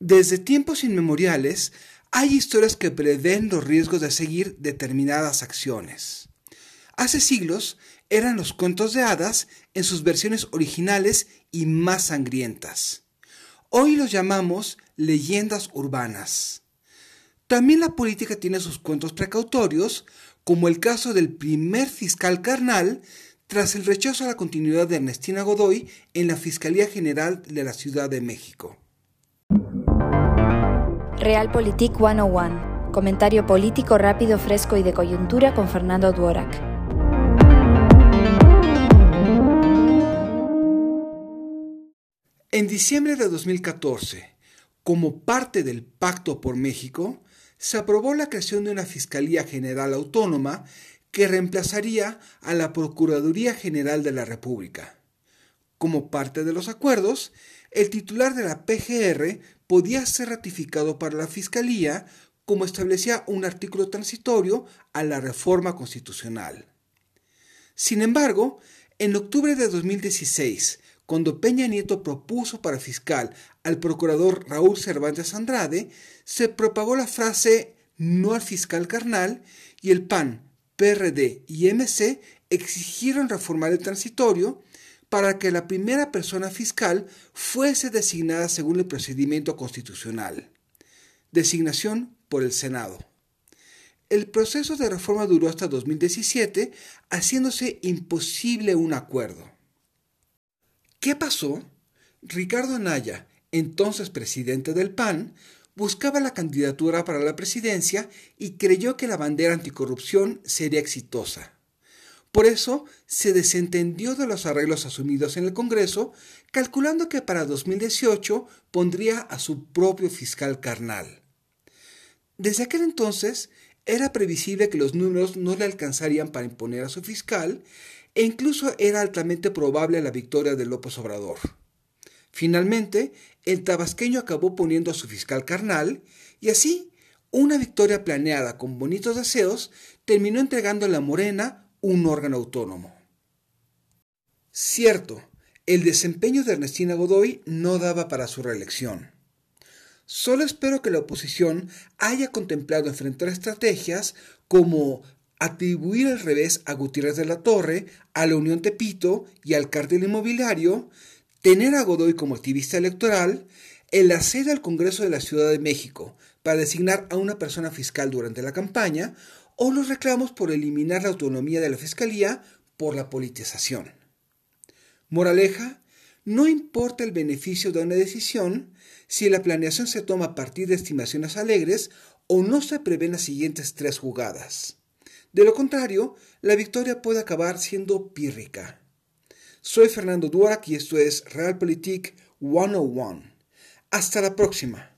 Desde tiempos inmemoriales, hay historias que prevén los riesgos de seguir determinadas acciones. Hace siglos eran los cuentos de hadas en sus versiones originales y más sangrientas. Hoy los llamamos leyendas urbanas. También la política tiene sus cuentos precautorios, como el caso del primer fiscal carnal tras el rechazo a la continuidad de Ernestina Godoy en la Fiscalía General de la Ciudad de México. Realpolitik 101. Comentario político rápido, fresco y de coyuntura con Fernando Duorak. En diciembre de 2014, como parte del Pacto por México, se aprobó la creación de una Fiscalía General Autónoma que reemplazaría a la Procuraduría General de la República. Como parte de los acuerdos, el titular de la PGR podía ser ratificado para la Fiscalía como establecía un artículo transitorio a la reforma constitucional. Sin embargo, en octubre de 2016, cuando Peña Nieto propuso para fiscal al procurador Raúl Cervantes Andrade, se propagó la frase no al fiscal carnal y el PAN, PRD y MC exigieron reformar el transitorio para que la primera persona fiscal fuese designada según el procedimiento constitucional. Designación por el Senado. El proceso de reforma duró hasta 2017, haciéndose imposible un acuerdo. ¿Qué pasó? Ricardo Anaya, entonces presidente del PAN, buscaba la candidatura para la presidencia y creyó que la bandera anticorrupción sería exitosa. Por eso se desentendió de los arreglos asumidos en el Congreso, calculando que para 2018 pondría a su propio fiscal carnal. Desde aquel entonces era previsible que los números no le alcanzarían para imponer a su fiscal e incluso era altamente probable la victoria de López Obrador. Finalmente, el tabasqueño acabó poniendo a su fiscal carnal y así, una victoria planeada con bonitos deseos terminó entregando a la Morena un órgano autónomo. Cierto, el desempeño de Ernestina Godoy no daba para su reelección. Solo espero que la oposición haya contemplado enfrentar estrategias como atribuir el revés a Gutiérrez de la Torre, a la Unión Tepito y al cartel inmobiliario, tener a Godoy como activista electoral, el asedio al Congreso de la Ciudad de México para designar a una persona fiscal durante la campaña o los reclamos por eliminar la autonomía de la Fiscalía por la politización. Moraleja, no importa el beneficio de una decisión si la planeación se toma a partir de estimaciones alegres o no se prevén las siguientes tres jugadas. De lo contrario, la victoria puede acabar siendo pírrica. Soy Fernando Duac y esto es Realpolitik 101. Hasta la próxima.